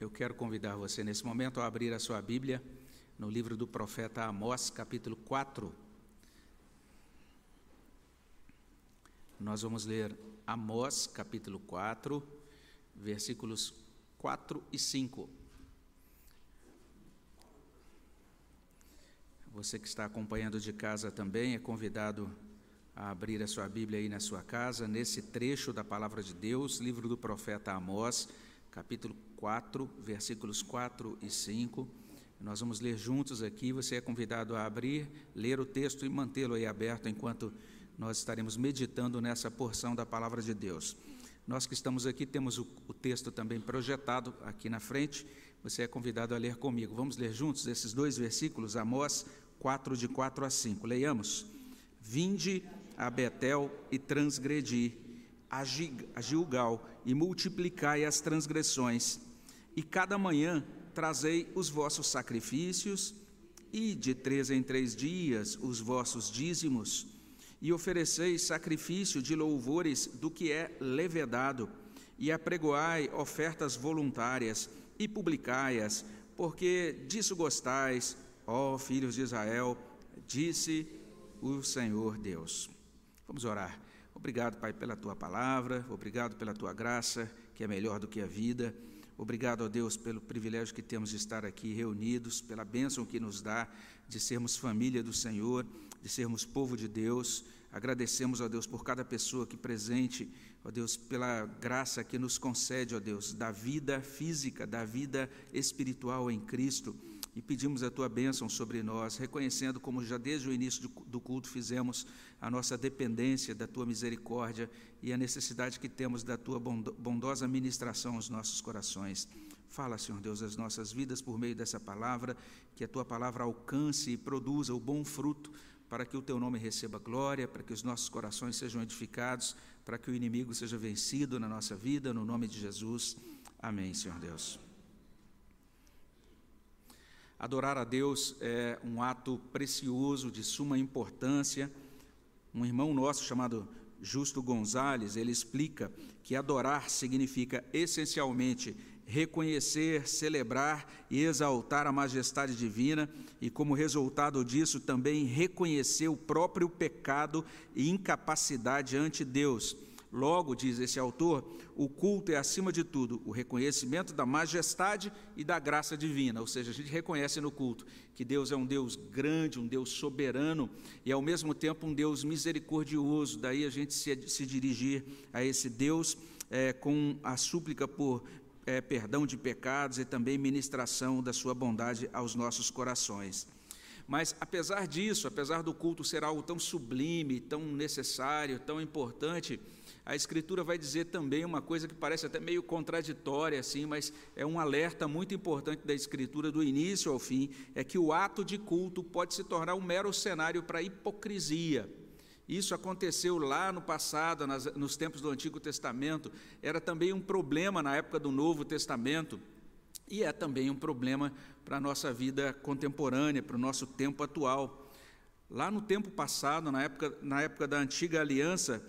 Eu quero convidar você nesse momento a abrir a sua Bíblia no livro do profeta Amós, capítulo 4. Nós vamos ler Amós, capítulo 4, versículos 4 e 5. Você que está acompanhando de casa também é convidado a abrir a sua Bíblia aí na sua casa, nesse trecho da palavra de Deus, livro do profeta Amós, capítulo 4, versículos 4 e 5. Nós vamos ler juntos aqui. Você é convidado a abrir, ler o texto e mantê-lo aí aberto enquanto nós estaremos meditando nessa porção da palavra de Deus. Nós que estamos aqui temos o, o texto também projetado aqui na frente. Você é convidado a ler comigo. Vamos ler juntos esses dois versículos, Amós 4, de 4 a 5. Leiamos. Vinde a Betel e transgredi, a Gilgal e multiplicai as transgressões e cada manhã trazei os vossos sacrifícios, e de três em três dias os vossos dízimos, e ofereceis sacrifício de louvores do que é levedado, e apregoai ofertas voluntárias, e publicai-as, porque disso gostais, ó filhos de Israel, disse o Senhor Deus. Vamos orar. Obrigado, Pai, pela tua palavra, obrigado pela tua graça, que é melhor do que a vida. Obrigado, ó Deus, pelo privilégio que temos de estar aqui reunidos, pela bênção que nos dá de sermos família do Senhor, de sermos povo de Deus. Agradecemos, ó Deus, por cada pessoa aqui presente, ó Deus, pela graça que nos concede, ó Deus, da vida física, da vida espiritual em Cristo e pedimos a tua bênção sobre nós, reconhecendo, como já desde o início do culto fizemos, a nossa dependência da tua misericórdia e a necessidade que temos da tua bondosa ministração aos nossos corações. Fala, Senhor Deus, as nossas vidas por meio dessa palavra, que a tua palavra alcance e produza o bom fruto, para que o teu nome receba glória, para que os nossos corações sejam edificados, para que o inimigo seja vencido na nossa vida, no nome de Jesus. Amém, Senhor Deus. Adorar a Deus é um ato precioso, de suma importância. Um irmão nosso chamado Justo Gonzales, ele explica que adorar significa essencialmente reconhecer, celebrar e exaltar a majestade divina e, como resultado disso, também reconhecer o próprio pecado e incapacidade ante Deus Logo, diz esse autor, o culto é, acima de tudo, o reconhecimento da majestade e da graça divina. Ou seja, a gente reconhece no culto que Deus é um Deus grande, um Deus soberano e, ao mesmo tempo, um Deus misericordioso. Daí a gente se, se dirigir a esse Deus é, com a súplica por é, perdão de pecados e também ministração da sua bondade aos nossos corações. Mas, apesar disso, apesar do culto ser algo tão sublime, tão necessário, tão importante, a Escritura vai dizer também uma coisa que parece até meio contraditória, assim, mas é um alerta muito importante da Escritura, do início ao fim, é que o ato de culto pode se tornar um mero cenário para hipocrisia. Isso aconteceu lá no passado, nas, nos tempos do Antigo Testamento, era também um problema na época do Novo Testamento, e é também um problema para a nossa vida contemporânea, para o nosso tempo atual. Lá no tempo passado, na época, na época da antiga aliança,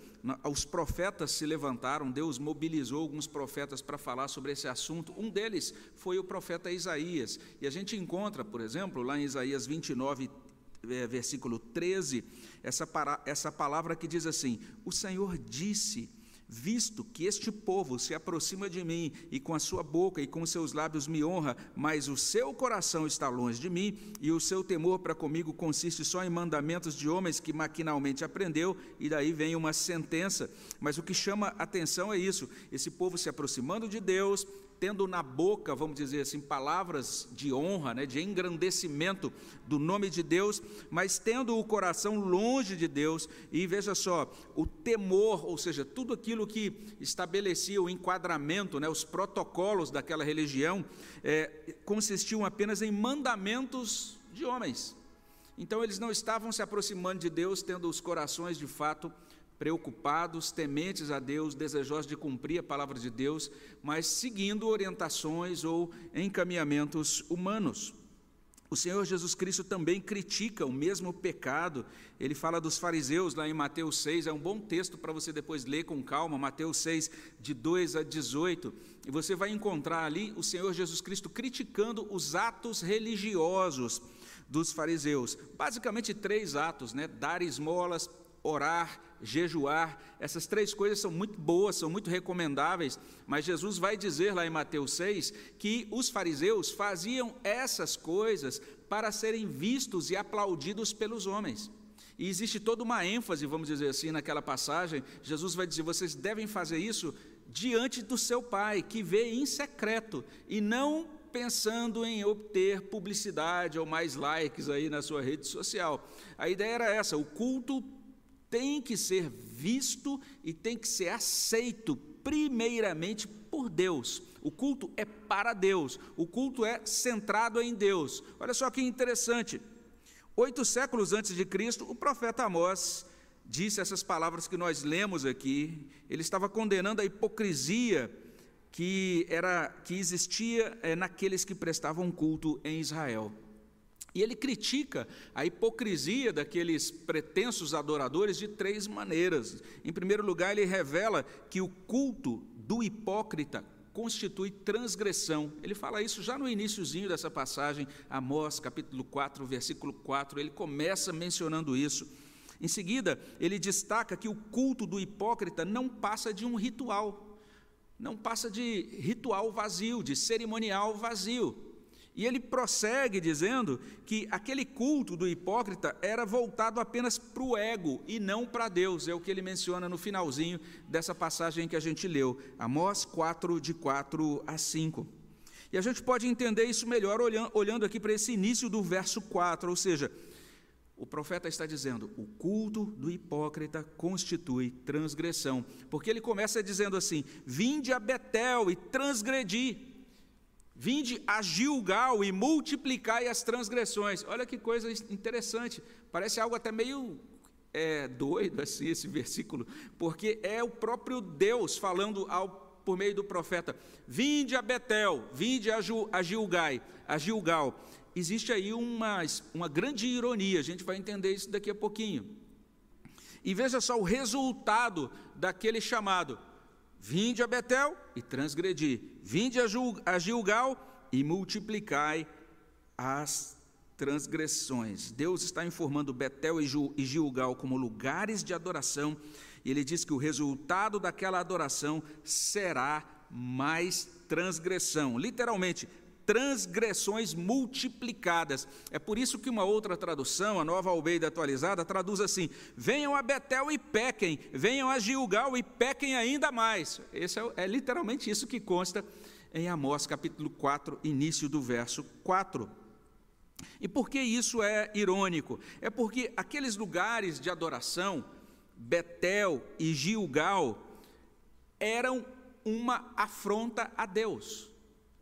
os profetas se levantaram, Deus mobilizou alguns profetas para falar sobre esse assunto. Um deles foi o profeta Isaías. E a gente encontra, por exemplo, lá em Isaías 29, eh, versículo 13, essa, essa palavra que diz assim: O Senhor disse visto que este povo se aproxima de mim e com a sua boca e com seus lábios me honra, mas o seu coração está longe de mim e o seu temor para comigo consiste só em mandamentos de homens que maquinalmente aprendeu, e daí vem uma sentença. Mas o que chama atenção é isso: esse povo se aproximando de Deus, tendo na boca, vamos dizer assim, palavras de honra, né, de engrandecimento do nome de Deus, mas tendo o coração longe de Deus, e veja só, o temor, ou seja, tudo aquilo que estabelecia o enquadramento, né, os protocolos daquela religião, é, consistiam apenas em mandamentos de homens. Então eles não estavam se aproximando de Deus, tendo os corações de fato preocupados, tementes a Deus, desejosos de cumprir a palavra de Deus, mas seguindo orientações ou encaminhamentos humanos. O Senhor Jesus Cristo também critica o mesmo pecado. Ele fala dos fariseus lá em Mateus 6, é um bom texto para você depois ler com calma, Mateus 6, de 2 a 18. E você vai encontrar ali o Senhor Jesus Cristo criticando os atos religiosos dos fariseus. Basicamente três atos, né? Dar esmolas, orar, jejuar. Essas três coisas são muito boas, são muito recomendáveis, mas Jesus vai dizer lá em Mateus 6 que os fariseus faziam essas coisas para serem vistos e aplaudidos pelos homens. E existe toda uma ênfase, vamos dizer assim, naquela passagem. Jesus vai dizer: vocês devem fazer isso diante do seu Pai, que vê em secreto, e não pensando em obter publicidade ou mais likes aí na sua rede social. A ideia era essa: o culto tem que ser visto e tem que ser aceito primeiramente por Deus. O culto é para Deus, o culto é centrado em Deus. Olha só que interessante. Oito séculos antes de Cristo, o profeta Amós disse essas palavras que nós lemos aqui. Ele estava condenando a hipocrisia que era que existia é, naqueles que prestavam culto em Israel. E ele critica a hipocrisia daqueles pretensos adoradores de três maneiras. Em primeiro lugar, ele revela que o culto do hipócrita constitui transgressão. Ele fala isso já no iníciozinho dessa passagem, Amós, capítulo 4, versículo 4, ele começa mencionando isso. Em seguida, ele destaca que o culto do hipócrita não passa de um ritual, não passa de ritual vazio, de cerimonial vazio. E ele prossegue dizendo que aquele culto do hipócrita era voltado apenas para o ego e não para Deus. É o que ele menciona no finalzinho dessa passagem que a gente leu, Amós 4, de 4 a 5. E a gente pode entender isso melhor olhando aqui para esse início do verso 4, ou seja, o profeta está dizendo: o culto do hipócrita constitui transgressão, porque ele começa dizendo assim: vinde a Betel e transgredi. Vinde a Gilgal e multiplicai as transgressões. Olha que coisa interessante. Parece algo até meio é, doido assim esse versículo, porque é o próprio Deus falando ao, por meio do profeta: Vinde a Betel, vinde a, Ju, a Gilgai, a Gilgal. Existe aí uma, uma grande ironia, a gente vai entender isso daqui a pouquinho. E veja só o resultado daquele chamado. Vinde a Betel e transgredi, vinde a Gilgal e multiplicai as transgressões. Deus está informando Betel e Gilgal como lugares de adoração, e ele diz que o resultado daquela adoração será mais transgressão. Literalmente, transgressões multiplicadas. É por isso que uma outra tradução, a nova Almeida atualizada, traduz assim: venham a Betel e pequem, venham a Gilgal e pequem ainda mais. Esse é, é literalmente isso que consta em Amós capítulo 4, início do verso 4. E por que isso é irônico? É porque aqueles lugares de adoração, Betel e Gilgal, eram uma afronta a Deus.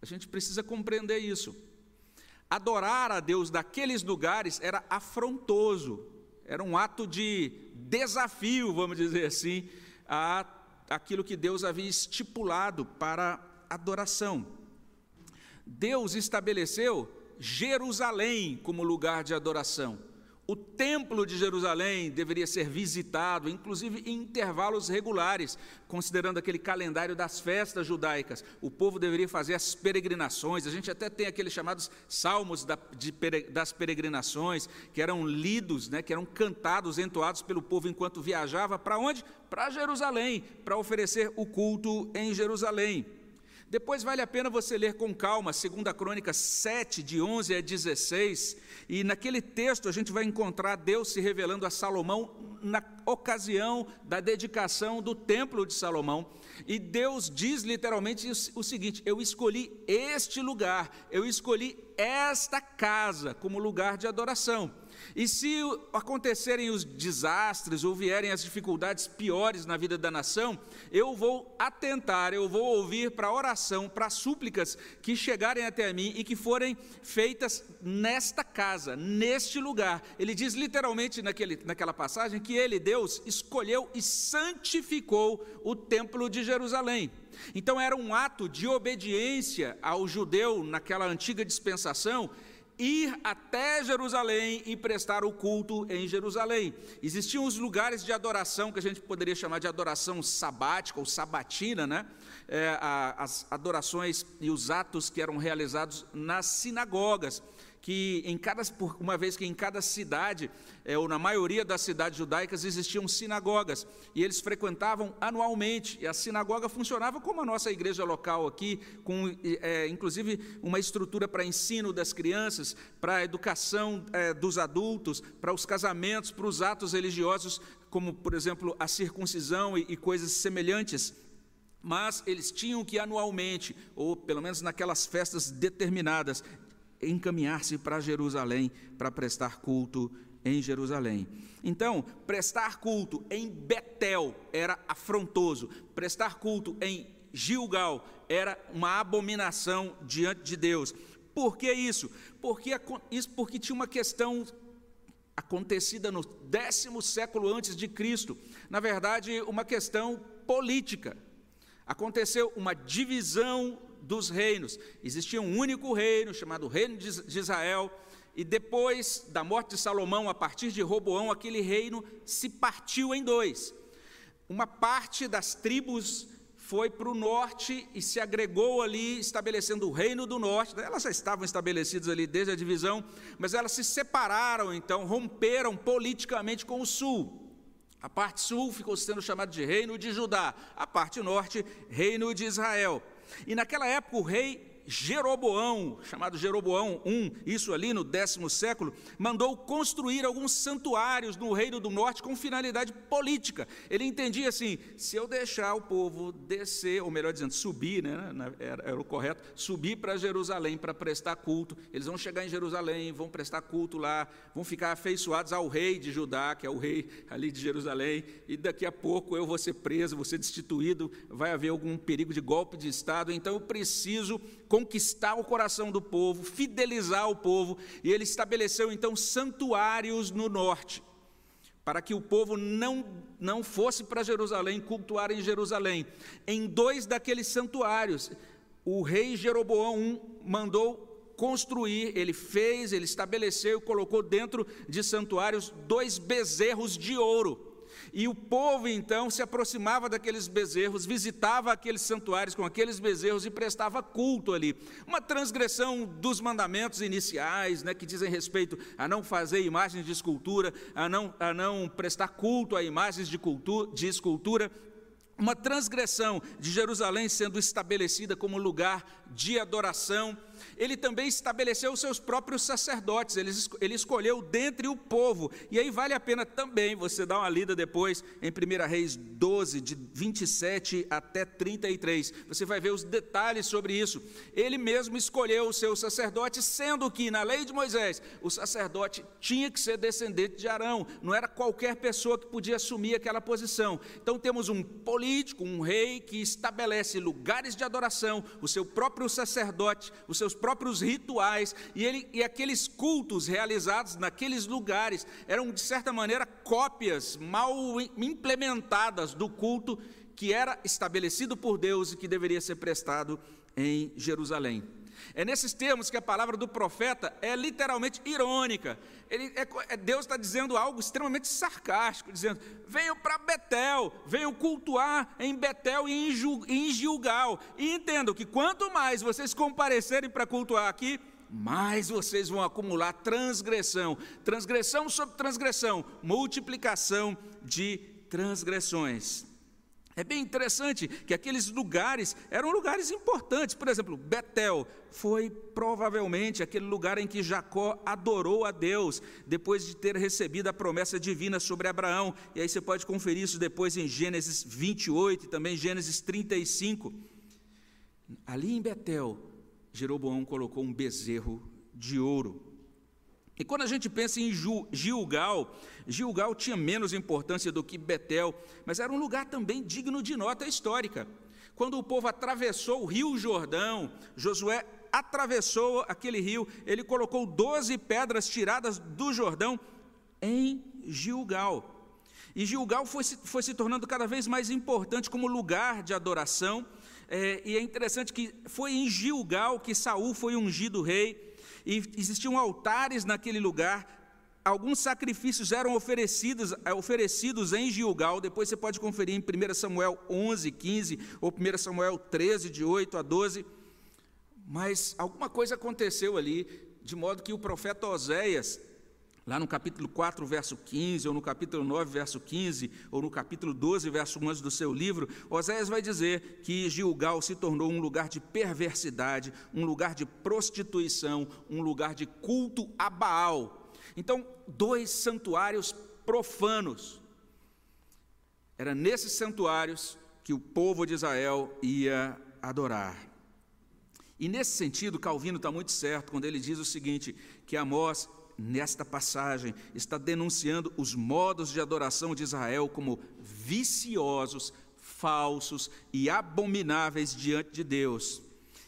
A gente precisa compreender isso. Adorar a Deus daqueles lugares era afrontoso, era um ato de desafio, vamos dizer assim, a aquilo que Deus havia estipulado para adoração. Deus estabeleceu Jerusalém como lugar de adoração. O templo de Jerusalém deveria ser visitado, inclusive em intervalos regulares, considerando aquele calendário das festas judaicas. O povo deveria fazer as peregrinações. A gente até tem aqueles chamados salmos das peregrinações, que eram lidos, né, que eram cantados, entoados pelo povo enquanto viajava. Para onde? Para Jerusalém, para oferecer o culto em Jerusalém. Depois vale a pena você ler com calma, 2 Crônica 7, de 11 a 16, e naquele texto a gente vai encontrar Deus se revelando a Salomão na ocasião da dedicação do templo de Salomão. E Deus diz literalmente o seguinte: Eu escolhi este lugar, eu escolhi esta casa como lugar de adoração. E se acontecerem os desastres ou vierem as dificuldades piores na vida da nação, eu vou atentar, eu vou ouvir para oração, para súplicas que chegarem até mim e que forem feitas nesta casa, neste lugar. Ele diz literalmente naquele, naquela passagem que ele, Deus, escolheu e santificou o templo de Jerusalém. Então era um ato de obediência ao judeu naquela antiga dispensação ir até Jerusalém e prestar o culto em Jerusalém. Existiam os lugares de adoração que a gente poderia chamar de adoração sabática ou sabatina, né? É, as adorações e os atos que eram realizados nas sinagogas que em cada, uma vez que em cada cidade, é, ou na maioria das cidades judaicas, existiam sinagogas, e eles frequentavam anualmente, e a sinagoga funcionava como a nossa igreja local aqui, com é, inclusive uma estrutura para ensino das crianças, para a educação é, dos adultos, para os casamentos, para os atos religiosos, como, por exemplo, a circuncisão e, e coisas semelhantes. Mas eles tinham que anualmente, ou pelo menos naquelas festas determinadas, encaminhar-se para Jerusalém para prestar culto em Jerusalém. Então, prestar culto em Betel era afrontoso, prestar culto em Gilgal era uma abominação diante de Deus. Por que isso? Porque, isso porque tinha uma questão acontecida no décimo século antes de Cristo. Na verdade, uma questão política. Aconteceu uma divisão dos reinos. Existia um único reino, chamado Reino de Israel, e depois da morte de Salomão, a partir de Roboão, aquele reino se partiu em dois. Uma parte das tribos foi para o norte e se agregou ali, estabelecendo o reino do norte. Elas já estavam estabelecidas ali desde a divisão, mas elas se separaram, então romperam politicamente com o sul. A parte sul ficou sendo chamada de reino de Judá, a parte norte, reino de Israel. E naquela época o rei Jeroboão, chamado Jeroboão I, isso ali no décimo século, mandou construir alguns santuários no Reino do Norte com finalidade política. Ele entendia assim: se eu deixar o povo descer, ou melhor dizendo, subir, né, era, o correto, subir para Jerusalém para prestar culto, eles vão chegar em Jerusalém, vão prestar culto lá, vão ficar afeiçoados ao rei de Judá, que é o rei ali de Jerusalém, e daqui a pouco eu vou ser preso, vou ser destituído, vai haver algum perigo de golpe de Estado, então eu preciso conquistar o coração do povo, fidelizar o povo, e ele estabeleceu então santuários no norte, para que o povo não, não fosse para Jerusalém cultuar em Jerusalém. Em dois daqueles santuários, o rei Jeroboão I mandou construir, ele fez, ele estabeleceu, colocou dentro de santuários dois bezerros de ouro e o povo então se aproximava daqueles bezerros, visitava aqueles santuários com aqueles bezerros e prestava culto ali. Uma transgressão dos mandamentos iniciais, né, que dizem respeito a não fazer imagens de escultura, a não, a não prestar culto a imagens de, cultura, de escultura, uma transgressão de Jerusalém sendo estabelecida como lugar de adoração ele também estabeleceu os seus próprios sacerdotes, ele, escolheu dentre o povo. E aí vale a pena também você dar uma lida depois em 1 Reis 12, de 27 até 33. Você vai ver os detalhes sobre isso. Ele mesmo escolheu os seus sacerdotes, sendo que na lei de Moisés, o sacerdote tinha que ser descendente de Arão, não era qualquer pessoa que podia assumir aquela posição. Então temos um político, um rei que estabelece lugares de adoração, o seu próprio sacerdote, os seus próprios rituais, e, ele, e aqueles cultos realizados naqueles lugares eram, de certa maneira, cópias mal implementadas do culto que era estabelecido por Deus e que deveria ser prestado em Jerusalém. É nesses termos que a palavra do profeta é literalmente irônica. Ele, é, é Deus está dizendo algo extremamente sarcástico, dizendo: venham para Betel, venham cultuar em Betel e em Gilgal. E entendam que quanto mais vocês comparecerem para cultuar aqui, mais vocês vão acumular transgressão, transgressão sobre transgressão, multiplicação de transgressões. É bem interessante que aqueles lugares eram lugares importantes. Por exemplo, Betel foi provavelmente aquele lugar em que Jacó adorou a Deus, depois de ter recebido a promessa divina sobre Abraão. E aí você pode conferir isso depois em Gênesis 28 e também Gênesis 35. Ali em Betel, Jeroboão colocou um bezerro de ouro. E quando a gente pensa em Gilgal, Gilgal tinha menos importância do que Betel, mas era um lugar também digno de nota histórica. Quando o povo atravessou o rio Jordão, Josué atravessou aquele rio, ele colocou doze pedras tiradas do Jordão em Gilgal. E Gilgal foi, foi se tornando cada vez mais importante como lugar de adoração. É, e é interessante que foi em Gilgal que Saul foi ungido rei. E existiam altares naquele lugar. Alguns sacrifícios eram oferecidos, eh, oferecidos em Gilgal, depois você pode conferir em 1 Samuel 11, 15, ou 1 Samuel 13, de 8 a 12. Mas alguma coisa aconteceu ali, de modo que o profeta Oséias Lá no capítulo 4, verso 15, ou no capítulo 9, verso 15, ou no capítulo 12, verso 11 do seu livro, Oséias vai dizer que Gilgal se tornou um lugar de perversidade, um lugar de prostituição, um lugar de culto a Baal. Então, dois santuários profanos. Era nesses santuários que o povo de Israel ia adorar. E nesse sentido, Calvino está muito certo quando ele diz o seguinte: que Amós nesta passagem, está denunciando os modos de adoração de Israel como viciosos, falsos e abomináveis diante de Deus.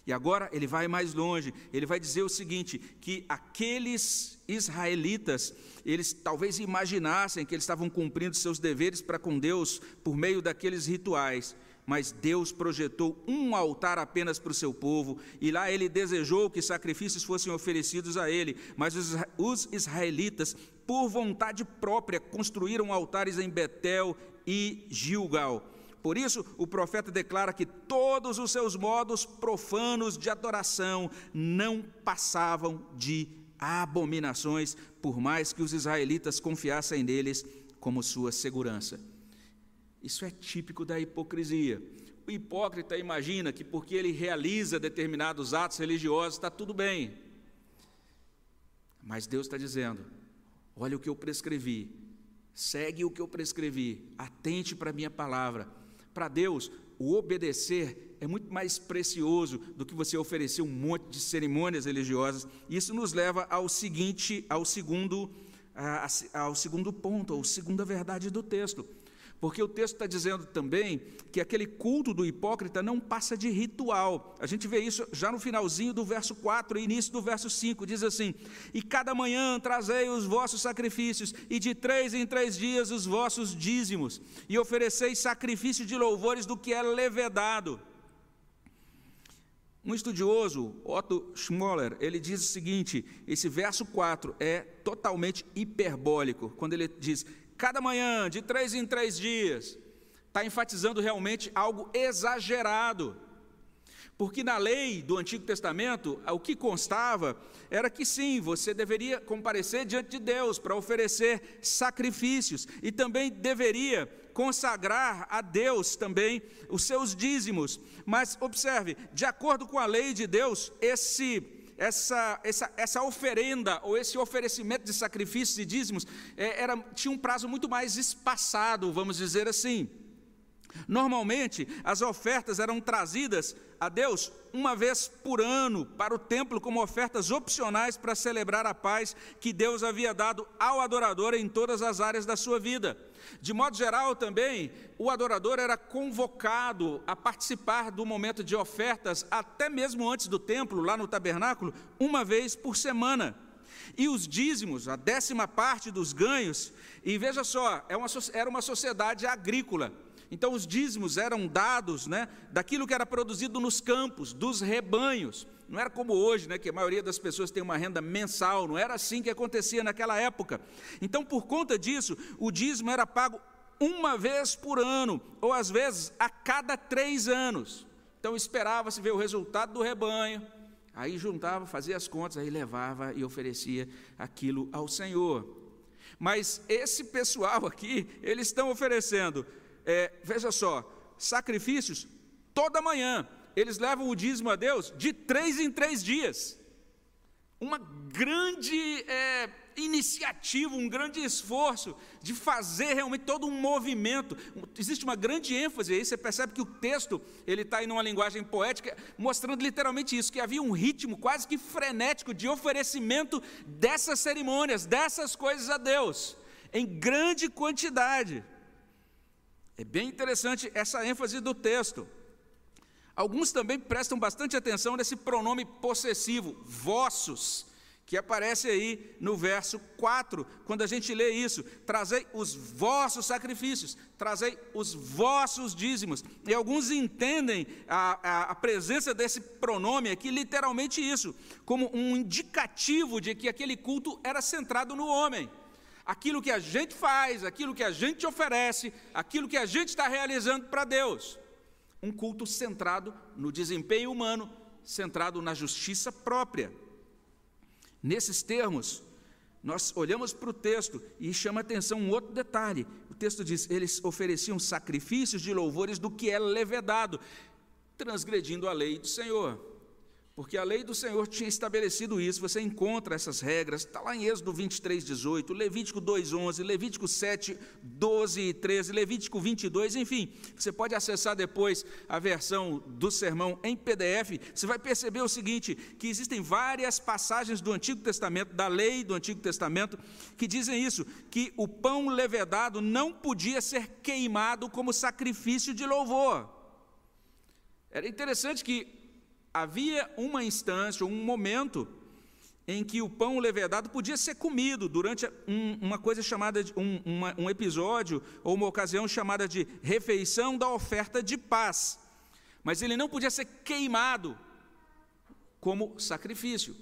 E agora ele vai mais longe, ele vai dizer o seguinte: que aqueles israelitas, eles talvez imaginassem que eles estavam cumprindo seus deveres para com Deus por meio daqueles rituais, mas Deus projetou um altar apenas para o seu povo, e lá ele desejou que sacrifícios fossem oferecidos a ele, mas os israelitas, por vontade própria, construíram altares em Betel e Gilgal. Por isso, o profeta declara que todos os seus modos profanos de adoração não passavam de abominações, por mais que os israelitas confiassem neles como sua segurança. Isso é típico da hipocrisia. O hipócrita imagina que porque ele realiza determinados atos religiosos está tudo bem. Mas Deus está dizendo: olha o que eu prescrevi, segue o que eu prescrevi, atente para a minha palavra. Para Deus, o obedecer é muito mais precioso do que você oferecer um monte de cerimônias religiosas. Isso nos leva ao seguinte, ao segundo, ao segundo ponto, ou segunda verdade do texto. Porque o texto está dizendo também que aquele culto do hipócrita não passa de ritual. A gente vê isso já no finalzinho do verso 4 e início do verso 5. Diz assim: E cada manhã trazei os vossos sacrifícios, e de três em três dias os vossos dízimos, e ofereceis sacrifício de louvores do que é levedado. Um estudioso, Otto Schmoller, ele diz o seguinte: esse verso 4 é totalmente hiperbólico, quando ele diz: cada manhã, de três em três dias, está enfatizando realmente algo exagerado. Porque na lei do Antigo Testamento, o que constava era que sim, você deveria comparecer diante de Deus para oferecer sacrifícios e também deveria consagrar a Deus também os seus dízimos. Mas observe, de acordo com a lei de Deus, esse essa, essa, essa oferenda ou esse oferecimento de sacrifícios e dízimos é, era, tinha um prazo muito mais espaçado, vamos dizer assim. Normalmente, as ofertas eram trazidas a Deus uma vez por ano para o templo como ofertas opcionais para celebrar a paz que Deus havia dado ao adorador em todas as áreas da sua vida. De modo geral, também, o adorador era convocado a participar do momento de ofertas, até mesmo antes do templo, lá no tabernáculo, uma vez por semana. E os dízimos, a décima parte dos ganhos, e veja só, é era uma sociedade agrícola. Então, os dízimos eram dados né, daquilo que era produzido nos campos, dos rebanhos. Não era como hoje, né, que a maioria das pessoas tem uma renda mensal, não era assim que acontecia naquela época. Então, por conta disso, o dízimo era pago uma vez por ano, ou às vezes a cada três anos. Então, esperava-se ver o resultado do rebanho, aí juntava, fazia as contas, aí levava e oferecia aquilo ao Senhor. Mas esse pessoal aqui, eles estão oferecendo é, veja só, sacrifícios toda manhã. Eles levam o dízimo a Deus de três em três dias. Uma grande é, iniciativa, um grande esforço de fazer realmente todo um movimento. Existe uma grande ênfase aí, você percebe que o texto ele está em uma linguagem poética, mostrando literalmente isso, que havia um ritmo quase que frenético de oferecimento dessas cerimônias, dessas coisas a Deus, em grande quantidade. É bem interessante essa ênfase do texto. Alguns também prestam bastante atenção nesse pronome possessivo, vossos, que aparece aí no verso 4, quando a gente lê isso: trazei os vossos sacrifícios, trazei os vossos dízimos. E alguns entendem a, a, a, presença desse pronome aqui, literalmente isso, como um indicativo de que aquele culto era centrado no homem. Aquilo que a gente faz, aquilo que a gente oferece, aquilo que a gente está realizando para Deus. Um culto centrado no desempenho humano, centrado na justiça própria. Nesses termos, nós olhamos para o texto e chama atenção um outro detalhe. O texto diz: eles ofereciam sacrifícios de louvores do que é levedado, transgredindo a lei do Senhor porque a lei do Senhor tinha estabelecido isso, você encontra essas regras, está lá em Êxodo 23, 18, Levítico 2, 11, Levítico 7, 12 e 13, Levítico 22, enfim, você pode acessar depois a versão do sermão em PDF, você vai perceber o seguinte, que existem várias passagens do Antigo Testamento, da lei do Antigo Testamento, que dizem isso, que o pão levedado não podia ser queimado como sacrifício de louvor. Era interessante que havia uma instância, um momento em que o pão levedado podia ser comido durante um, uma coisa chamada de um, uma, um episódio ou uma ocasião chamada de refeição da oferta de paz, mas ele não podia ser queimado como sacrifício.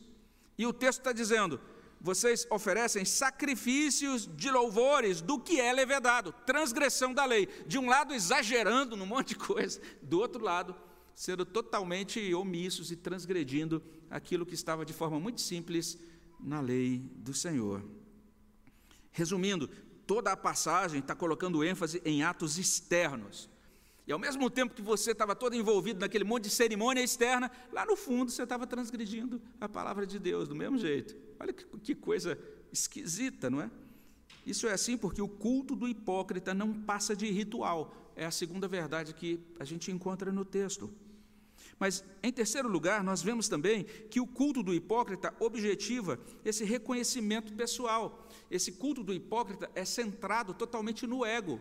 E o texto está dizendo: vocês oferecem sacrifícios de louvores do que é levedado, transgressão da lei. De um lado, exagerando num monte de coisa, do outro lado, sendo totalmente omissos e transgredindo aquilo que estava de forma muito simples na lei do Senhor. Resumindo, toda a passagem está colocando ênfase em atos externos. E ao mesmo tempo que você estava todo envolvido naquele monte de cerimônia externa, lá no fundo você estava transgredindo a palavra de Deus do mesmo jeito. Olha que, que coisa esquisita, não é? Isso é assim porque o culto do hipócrita não passa de ritual. É a segunda verdade que a gente encontra no texto. Mas, em terceiro lugar, nós vemos também que o culto do hipócrita objetiva esse reconhecimento pessoal. Esse culto do hipócrita é centrado totalmente no ego.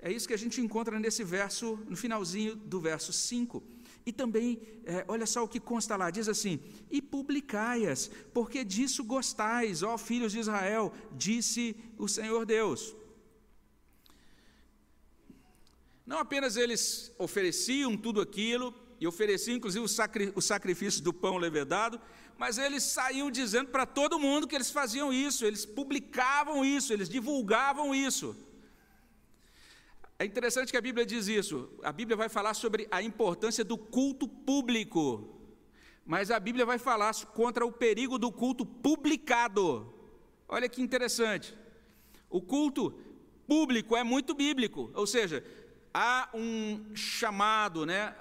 É isso que a gente encontra nesse verso, no finalzinho do verso 5. E também, é, olha só o que consta lá, diz assim: E publicai-as, porque disso gostais, ó filhos de Israel, disse o Senhor Deus. Não apenas eles ofereciam tudo aquilo, e ofereciam inclusive o sacrifício do pão levedado, mas eles saíam dizendo para todo mundo que eles faziam isso, eles publicavam isso, eles divulgavam isso. É interessante que a Bíblia diz isso. A Bíblia vai falar sobre a importância do culto público, mas a Bíblia vai falar contra o perigo do culto publicado. Olha que interessante. O culto público é muito bíblico, ou seja, há um chamado, né?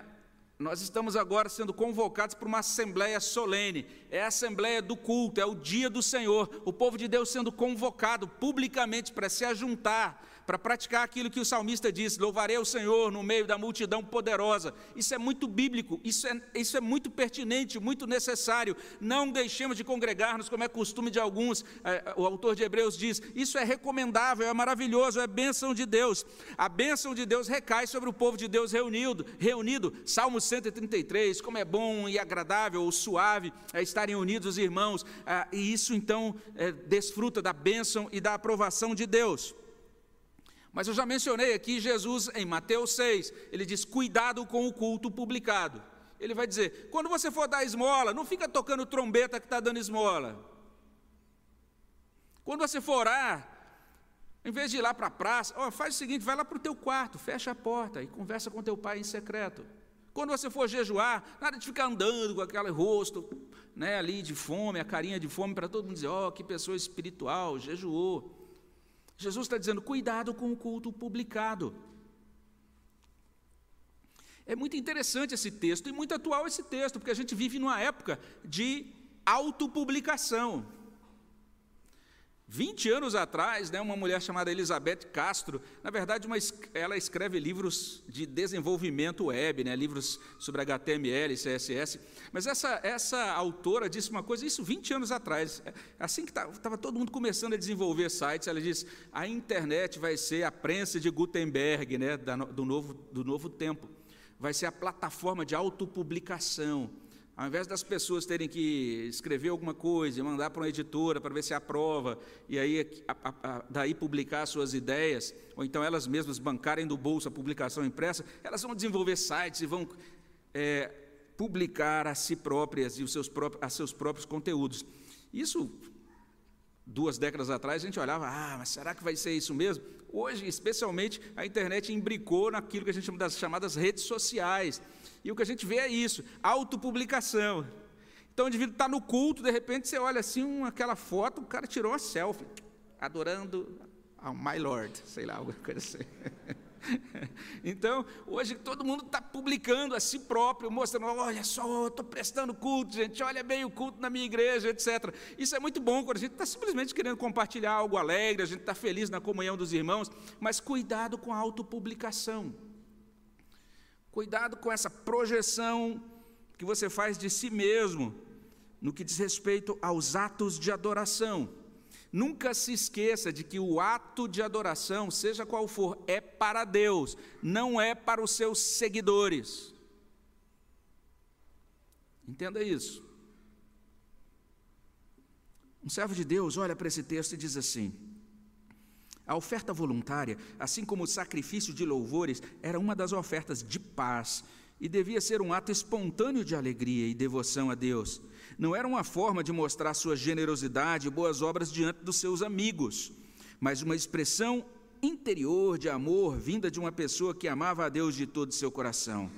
Nós estamos agora sendo convocados para uma assembleia solene, é a assembleia do culto, é o dia do Senhor, o povo de Deus sendo convocado publicamente para se ajuntar, para praticar aquilo que o salmista disse: louvarei o Senhor no meio da multidão poderosa. Isso é muito bíblico, isso é, isso é muito pertinente, muito necessário. Não deixemos de congregar-nos, como é costume de alguns. É, o autor de Hebreus diz: isso é recomendável, é maravilhoso, é bênção de Deus. A bênção de Deus recai sobre o povo de Deus reunido. reunido. Salmo 133, como é bom e agradável ou suave é estarem unidos os irmãos. É, e isso então é, desfruta da bênção e da aprovação de Deus. Mas eu já mencionei aqui Jesus em Mateus 6, ele diz: cuidado com o culto publicado. Ele vai dizer: quando você for dar esmola, não fica tocando trombeta que está dando esmola. Quando você for orar, em vez de ir lá para a praça, oh, faz o seguinte: vai lá para o teu quarto, fecha a porta e conversa com teu pai em secreto. Quando você for jejuar, nada de ficar andando com aquele rosto né, ali de fome, a carinha de fome, para todo mundo dizer: ó, oh, que pessoa espiritual, jejuou. Jesus está dizendo: cuidado com o culto publicado. É muito interessante esse texto e muito atual esse texto, porque a gente vive numa época de autopublicação. 20 anos atrás, né, uma mulher chamada Elizabeth Castro, na verdade, uma, ela escreve livros de desenvolvimento web, né, livros sobre HTML, CSS, mas essa, essa autora disse uma coisa, isso 20 anos atrás, é, assim que estava todo mundo começando a desenvolver sites, ela disse, a internet vai ser a prensa de Gutenberg, né, da, do, novo, do novo tempo, vai ser a plataforma de autopublicação, Ao invés das pessoas terem que escrever alguma coisa e mandar para uma editora para ver se aprova, e aí a, a, a, daí publicar suas ideias, ou então elas mesmas bancarem do bolso a publicação impressa, elas vão desenvolver sites e vão é, publicar a si próprias e os seus a seus próprios conteúdos. Isso, duas décadas atrás, a gente olhava, ah, mas será que vai ser isso mesmo? Hoje, especialmente, a internet imbricou naquilo que a gente chama das chamadas redes sociais. E o que a gente vê é isso, autopublicação. Então, o indivíduo está no culto, de repente você olha assim, uma, aquela foto, o cara tirou uma selfie, adorando ao My Lord, sei lá, alguma coisa assim. Então, hoje todo mundo está publicando a si próprio, mostrando: olha só, estou prestando culto, gente, olha bem o culto na minha igreja, etc. Isso é muito bom quando a gente está simplesmente querendo compartilhar algo alegre, a gente está feliz na comunhão dos irmãos, mas cuidado com a autopublicação. Cuidado com essa projeção que você faz de si mesmo no que diz respeito aos atos de adoração. Nunca se esqueça de que o ato de adoração, seja qual for, é para Deus, não é para os seus seguidores. Entenda isso. Um servo de Deus olha para esse texto e diz assim: a oferta voluntária, assim como o sacrifício de louvores, era uma das ofertas de paz e devia ser um ato espontâneo de alegria e devoção a Deus. Não era uma forma de mostrar sua generosidade e boas obras diante dos seus amigos, mas uma expressão interior de amor vinda de uma pessoa que amava a Deus de todo o seu coração.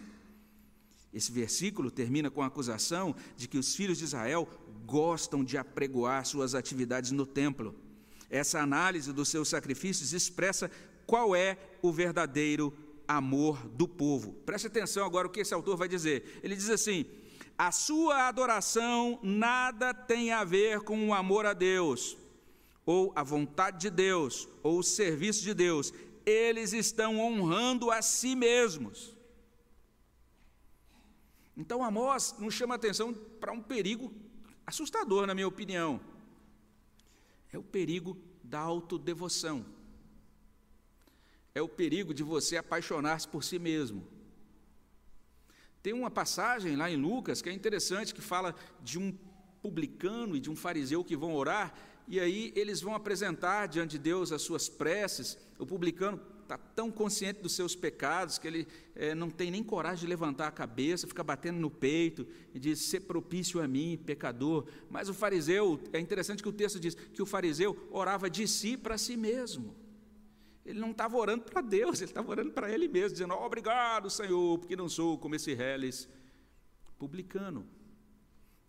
Esse versículo termina com a acusação de que os filhos de Israel gostam de apregoar suas atividades no templo. Essa análise dos seus sacrifícios expressa qual é o verdadeiro amor do povo. Preste atenção agora o que esse autor vai dizer. Ele diz assim: a sua adoração nada tem a ver com o amor a Deus, ou a vontade de Deus, ou o serviço de Deus. Eles estão honrando a si mesmos. Então Amós nos chama a atenção para um perigo assustador, na minha opinião. É o perigo da autodevoção. É o perigo de você apaixonar-se por si mesmo. Tem uma passagem lá em Lucas que é interessante, que fala de um publicano e de um fariseu que vão orar, e aí eles vão apresentar diante de Deus as suas preces. O publicano está tão consciente dos seus pecados que ele é, não tem nem coragem de levantar a cabeça, fica batendo no peito e diz: Ser propício a mim, pecador. Mas o fariseu, é interessante que o texto diz que o fariseu orava de si para si mesmo. Ele não estava orando para Deus, ele estava orando para ele mesmo, dizendo: oh, Obrigado, Senhor, porque não sou como esse reles publicano.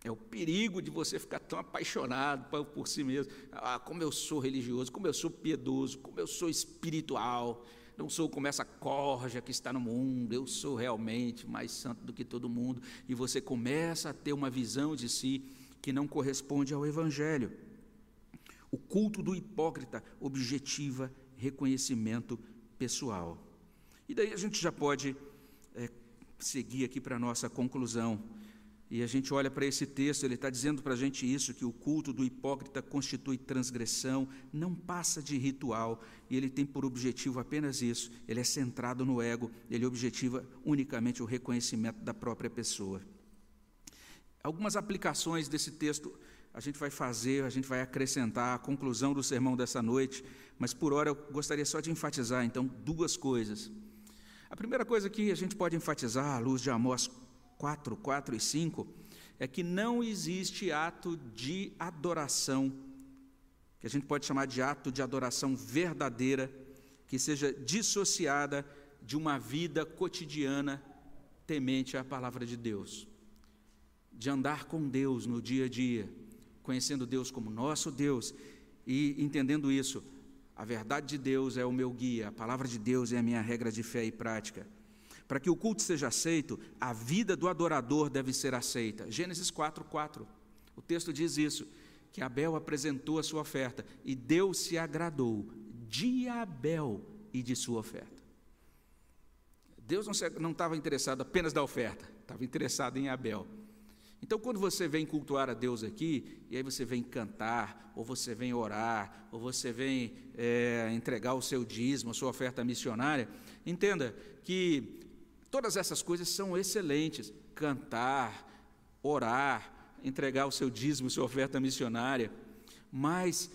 É o perigo de você ficar tão apaixonado por si mesmo. Ah, como eu sou religioso, como eu sou piedoso, como eu sou espiritual. Não sou como essa corja que está no mundo, eu sou realmente mais santo do que todo mundo. E você começa a ter uma visão de si que não corresponde ao Evangelho. O culto do hipócrita objetiva reconhecimento pessoal. E daí a gente já pode é, seguir aqui para a nossa conclusão. E a gente olha para esse texto, ele está dizendo para a gente isso, que o culto do hipócrita constitui transgressão, não passa de ritual, e ele tem por objetivo apenas isso, ele é centrado no ego, ele objetiva unicamente o reconhecimento da própria pessoa. Algumas aplicações desse texto a gente vai fazer, a gente vai acrescentar a conclusão do sermão dessa noite, mas por hora eu gostaria só de enfatizar, então, duas coisas. A primeira coisa que a gente pode enfatizar, à luz de Amós 4, 4 e 5, é que não existe ato de adoração, que a gente pode chamar de ato de adoração verdadeira, que seja dissociada de uma vida cotidiana temente à palavra de Deus, de andar com Deus no dia a dia, conhecendo Deus como nosso Deus e entendendo isso. A verdade de Deus é o meu guia, a palavra de Deus é a minha regra de fé e prática. Para que o culto seja aceito, a vida do adorador deve ser aceita. Gênesis 4, 4. O texto diz isso: que Abel apresentou a sua oferta e Deus se agradou de Abel e de sua oferta. Deus não estava interessado apenas da oferta, estava interessado em Abel. Então, quando você vem cultuar a Deus aqui, e aí você vem cantar, ou você vem orar, ou você vem é, entregar o seu dízimo, a sua oferta missionária, entenda que Todas essas coisas são excelentes. Cantar, orar, entregar o seu dízimo, sua oferta missionária, mas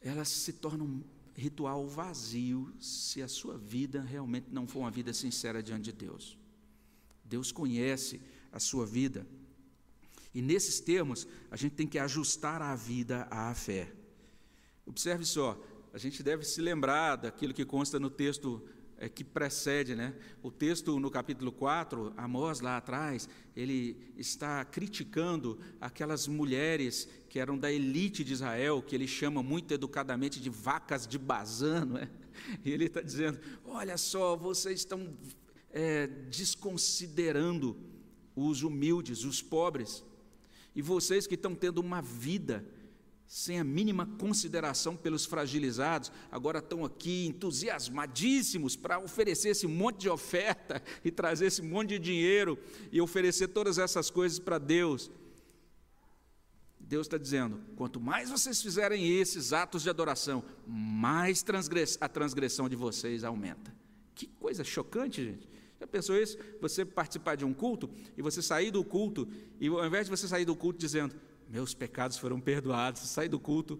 elas se tornam ritual vazio se a sua vida realmente não for uma vida sincera diante de Deus. Deus conhece a sua vida. E nesses termos, a gente tem que ajustar a vida à fé. Observe só, a gente deve se lembrar daquilo que consta no texto é, que precede, né? O texto no capítulo 4, Amós lá atrás, ele está criticando aquelas mulheres que eram da elite de Israel, que ele chama muito educadamente de vacas de Bazã, não é? E ele está dizendo: olha só, vocês estão é, desconsiderando os humildes, os pobres, e vocês que estão tendo uma vida sem a mínima consideração pelos fragilizados, agora estão aqui entusiasmadíssimos para oferecer esse monte de oferta e trazer esse monte de dinheiro e oferecer todas essas coisas para Deus. Deus está dizendo: quanto mais vocês fizerem esses atos de adoração, mais transgress a transgressão de vocês aumenta. Que coisa chocante, gente. Já pensou isso? Você participar de um culto e você sair do culto, e ao invés de você sair do culto dizendo, meus pecados foram perdoados, sair do culto,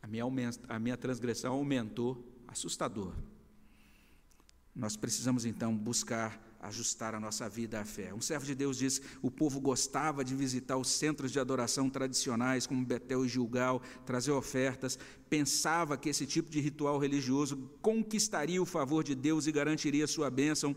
a minha, a minha transgressão aumentou, assustador. Nós precisamos então buscar ajustar a nossa vida à fé. Um servo de Deus diz: o povo gostava de visitar os centros de adoração tradicionais, como Betel e Gilgal, trazer ofertas, pensava que esse tipo de ritual religioso conquistaria o favor de Deus e garantiria sua bênção.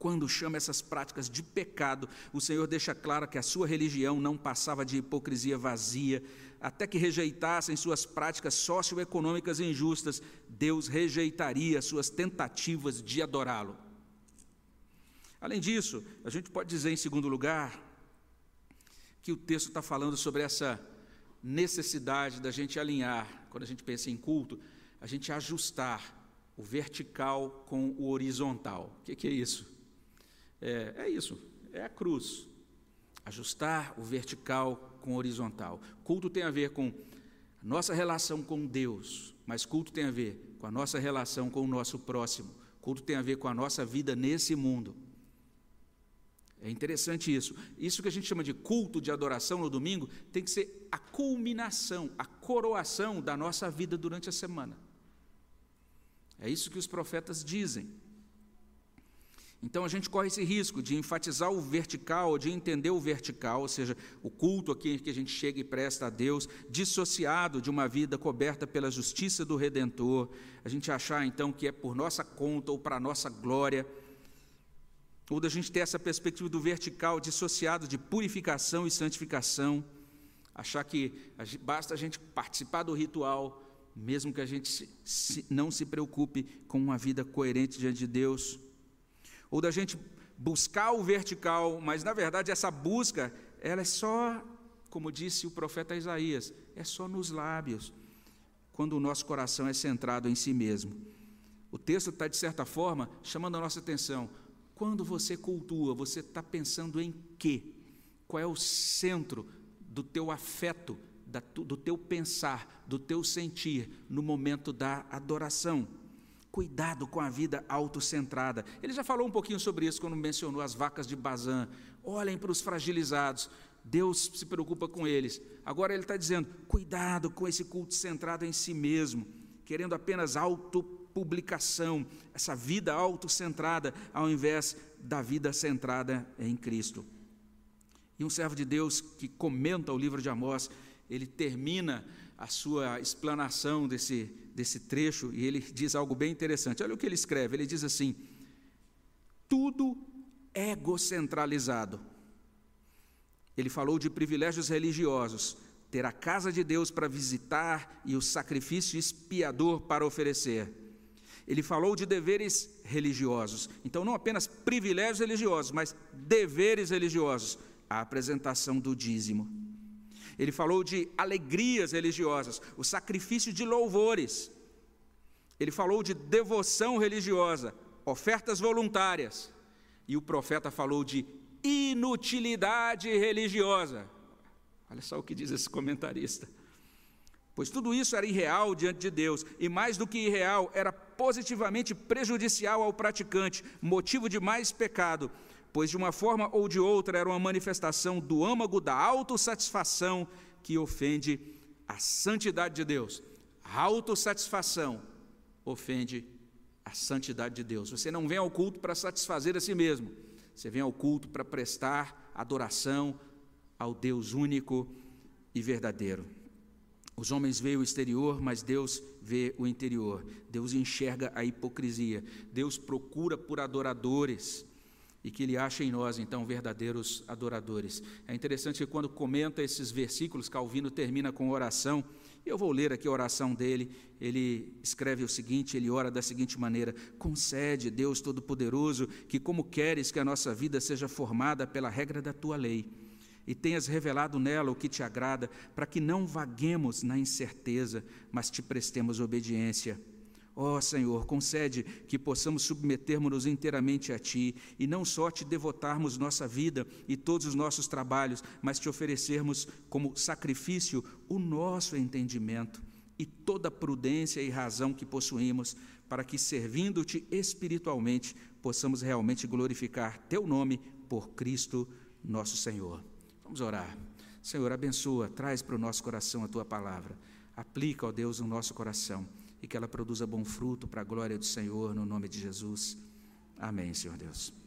Quando chama essas práticas de pecado, o Senhor deixa claro que a sua religião não passava de hipocrisia vazia, até que rejeitassem suas práticas socioeconômicas injustas, Deus rejeitaria suas tentativas de adorá-lo. Além disso, a gente pode dizer, em segundo lugar, que o texto está falando sobre essa necessidade da gente alinhar, quando a gente pensa em culto, a gente ajustar o vertical com o horizontal. O que, que é isso? É, é isso, é a cruz. Ajustar o vertical com o horizontal. Culto tem a ver com nossa relação com Deus, mas culto tem a ver com a nossa relação com o nosso próximo. Culto tem a ver com a nossa vida nesse mundo. É interessante isso. Isso que a gente chama de culto de adoração no domingo tem que ser a culminação, a coroação da nossa vida durante a semana. É isso que os profetas dizem. Então a gente corre esse risco de enfatizar o vertical, de entender o vertical, ou seja, o culto aqui que a gente chega e presta a Deus, dissociado de uma vida coberta pela justiça do Redentor. A gente achar então que é por nossa conta ou para nossa glória, ou da gente ter essa perspectiva do vertical dissociado de purificação e santificação, achar que basta a gente participar do ritual, mesmo que a gente não se preocupe com uma vida coerente diante de Deus ou da gente buscar o vertical, mas na verdade essa busca, ela é só, como disse o profeta Isaías, é só nos lábios, quando o nosso coração é centrado em si mesmo. O texto está, de certa forma, chamando a nossa atenção. Quando você cultua, você está pensando em quê? Qual é o centro do teu afeto, do teu pensar, do teu sentir no momento da adoração? Cuidado com a vida autocentrada. Ele já falou um pouquinho sobre isso quando mencionou as vacas de Bazã. Olhem para os fragilizados. Deus se preocupa com eles. Agora ele está dizendo: cuidado com esse culto centrado em si mesmo, querendo apenas autopublicação, essa vida autocentrada, ao invés da vida centrada em Cristo. E um servo de Deus que comenta o livro de Amós, ele termina a sua explanação desse, desse trecho e ele diz algo bem interessante. Olha o que ele escreve: ele diz assim: tudo egocentralizado. Ele falou de privilégios religiosos, ter a casa de Deus para visitar e o sacrifício expiador para oferecer. Ele falou de deveres religiosos. Então, não apenas privilégios religiosos, mas deveres religiosos. A apresentação do dízimo ele falou de alegrias religiosas, o sacrifício de louvores. Ele falou de devoção religiosa, ofertas voluntárias. E o profeta falou de inutilidade religiosa. Olha só o que diz esse comentarista. Pois tudo isso era irreal diante de Deus, e mais do que irreal, era positivamente prejudicial ao praticante, motivo de mais pecado, pois de uma forma ou de outra era uma manifestação do âmago da autossatisfação que ofende a santidade de Deus. A autossatisfação ofende a santidade de Deus. Você não vem ao culto para satisfazer a si mesmo, você vem ao culto para prestar adoração ao Deus único e verdadeiro. Os homens veem o exterior, mas Deus vê o interior. Deus enxerga a hipocrisia. Deus procura por adoradores e que Ele acha em nós, então, verdadeiros adoradores. É interessante que quando comenta esses versículos, Calvino termina com oração. Eu vou ler aqui a oração dele. Ele escreve o seguinte: ele ora da seguinte maneira: Concede, Deus Todo-Poderoso, que, como queres que a nossa vida seja formada pela regra da tua lei e tenhas revelado nela o que te agrada, para que não vaguemos na incerteza, mas te prestemos obediência. Ó oh, Senhor, concede que possamos submetermos-nos inteiramente a Ti e não só te devotarmos nossa vida e todos os nossos trabalhos, mas te oferecermos como sacrifício o nosso entendimento e toda a prudência e razão que possuímos, para que, servindo-te espiritualmente, possamos realmente glorificar Teu nome por Cristo nosso Senhor. Vamos orar. Senhor, abençoa, traz para o nosso coração a tua palavra. Aplica, ó Deus, no nosso coração e que ela produza bom fruto para a glória do Senhor, no nome de Jesus. Amém, Senhor Deus.